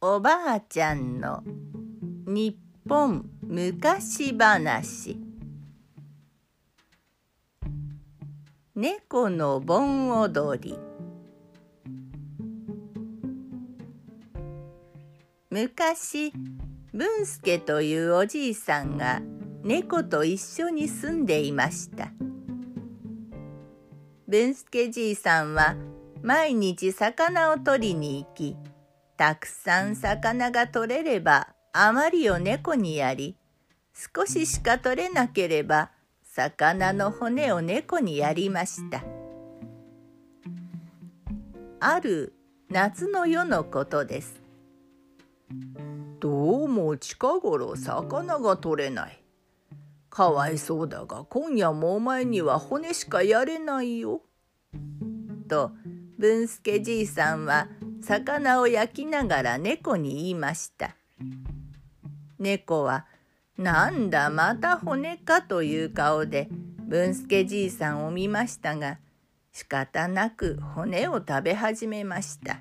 おばあちゃんの日本昔話。猫の盆踊り。昔文助というおじいさんが猫と一緒に住んでいました。文助じいさんは毎日魚を取りに行きたくさん魚が取れればあまりを猫にやり少ししか取れなければ魚の骨を猫にやりました。ある夏の夜のことです。どうも近頃魚が取れない。かわいそうだが今夜もお前には骨しかやれないよ。と文助じいさんは魚を焼きながら猫に言いました。猫は「なんだまた骨か」という顔で文助じいさんを見ましたが仕方なく骨を食べ始めました。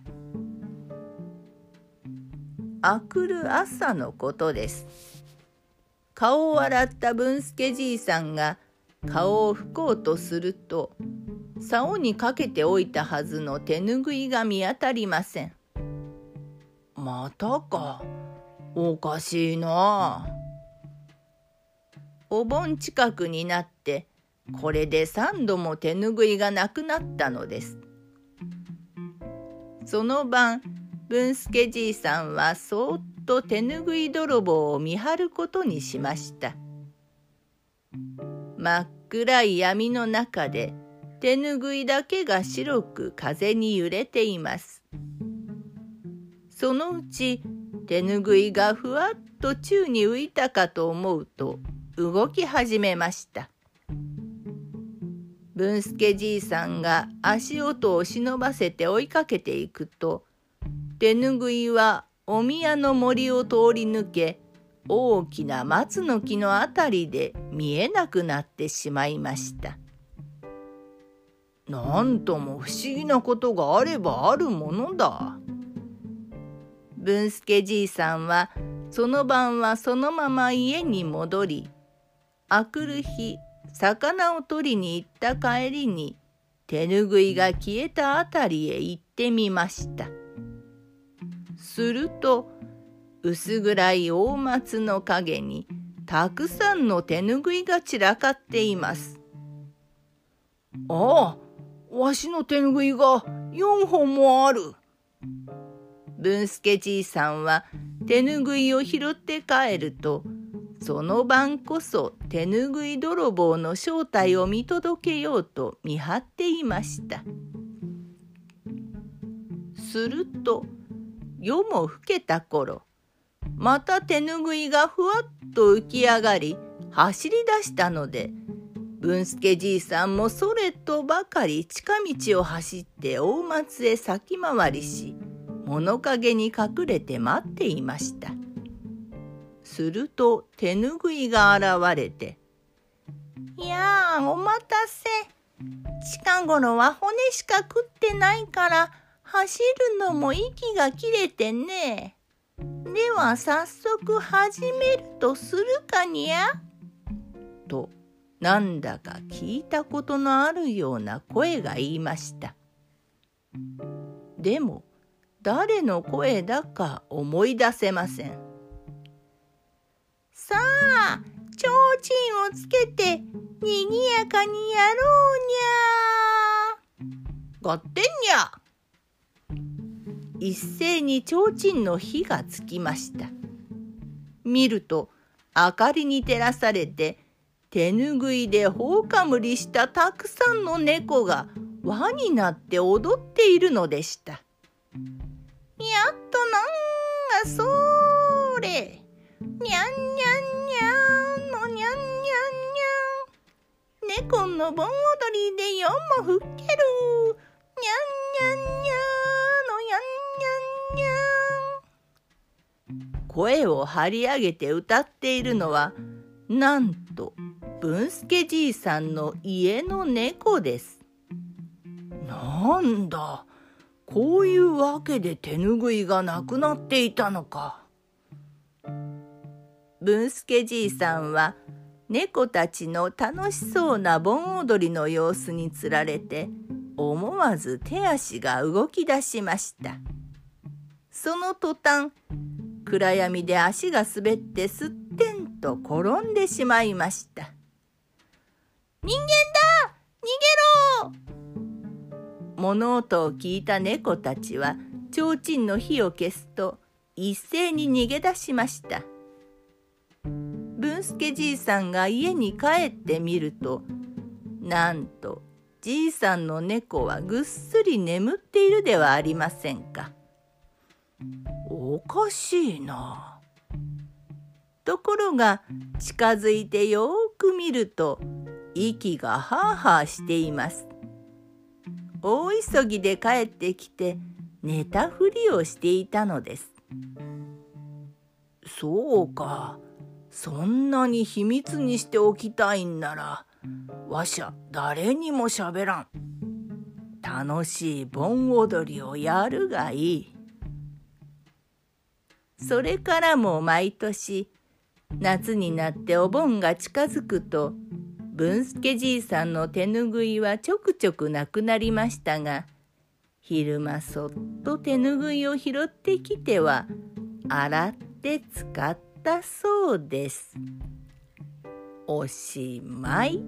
あくる朝のことです。顔を洗った文助じいさんが顔を拭こうとすると竿にかけておいたはずの手ぬぐいが見当たりません。またか。おかしいな。お盆近くになってこれで三度も手ぬぐいがなくなったのです。その晩文助じいさんはそっと手ぬぐい泥棒を見張ることにしました。真っ暗い闇の中で手ぬぐいだけが白く風に揺れています。そのうち手ぬぐいがふわっと宙に浮いたかと思うと動き始めました。文助じいさんが足音を忍ばせて追いかけていくと手ぬぐいはお宮の森を通り抜け大きな松の木のあたりで見えなくなってしまいました。なんとも不思議なことがあればあるものだ。文助じいさんはその晩はそのまま家に戻りあくる日魚を取りに行った帰りに手ぬぐいが消えたあたりへ行ってみました。すると薄暗い大松の陰にたくさんの手ぬぐいが散らかっています。ああわしの手ぬぐいが4本もある。文助じいさんは手ぬぐいを拾って帰るとその晩こそ手ぬぐい泥棒の正体を見届けようと見張っていました。すると夜も更けた頃また手ぬぐいがふわっと浮き上がり走り出したので文助じいさんもそれとばかり近道を走って大松へ先回りし物陰に隠れて待っていましたすると手ぬぐいが現れて「いやあお待たせ近頃は骨しか食ってないから走るのも息が切れてね。では早速始めるとするかにゃ?」となんだか聞いたことのあるような声が言いました。でも誰の声だか思い出せません。さあ提灯をつけてにぎやかにやろうにゃー。合点にゃ一斉に提灯の火がつきました。見ると明かりに照らされて手ぬぐいでほうかむりしたたくさんの猫が輪になって踊っているのでした。やっとなんがそれにゃんにゃんにゃんのにゃんにゃんにゃん猫の盆踊りで夜もふっける声を張り上げて歌っているのはなんと文助じいさんの家の猫です。なんだこういうわけで手ぬぐいがなくなっていたのか。文助じいさんは猫たちの楽しそうな盆踊りの様子につられて思わず手足が動き出しました。その途端暗闇で足が滑ってすってんと転んでしまいました。人間だ逃げろ物音を聞いた猫たちは提灯の火を消すと一斉に逃げ出しました。文助じいさんが家に帰ってみるとなんとじいさんの猫はぐっすり眠っているではありませんか。おかしいな。ところが近づいてよく見ると息がハーハーしています。大急ぎで帰ってきて寝たふりをしていたのです。そうか。そんなに秘密にしておきたいんならわしゃ誰にもしゃべらん。楽しい盆踊りをやるがいい。それからも毎年夏になってお盆が近づくと文助じいさんの手ぬぐいはちょくちょくなくなりましたが昼間そっと手ぬぐいを拾ってきては洗って使ったそうです。おしまい。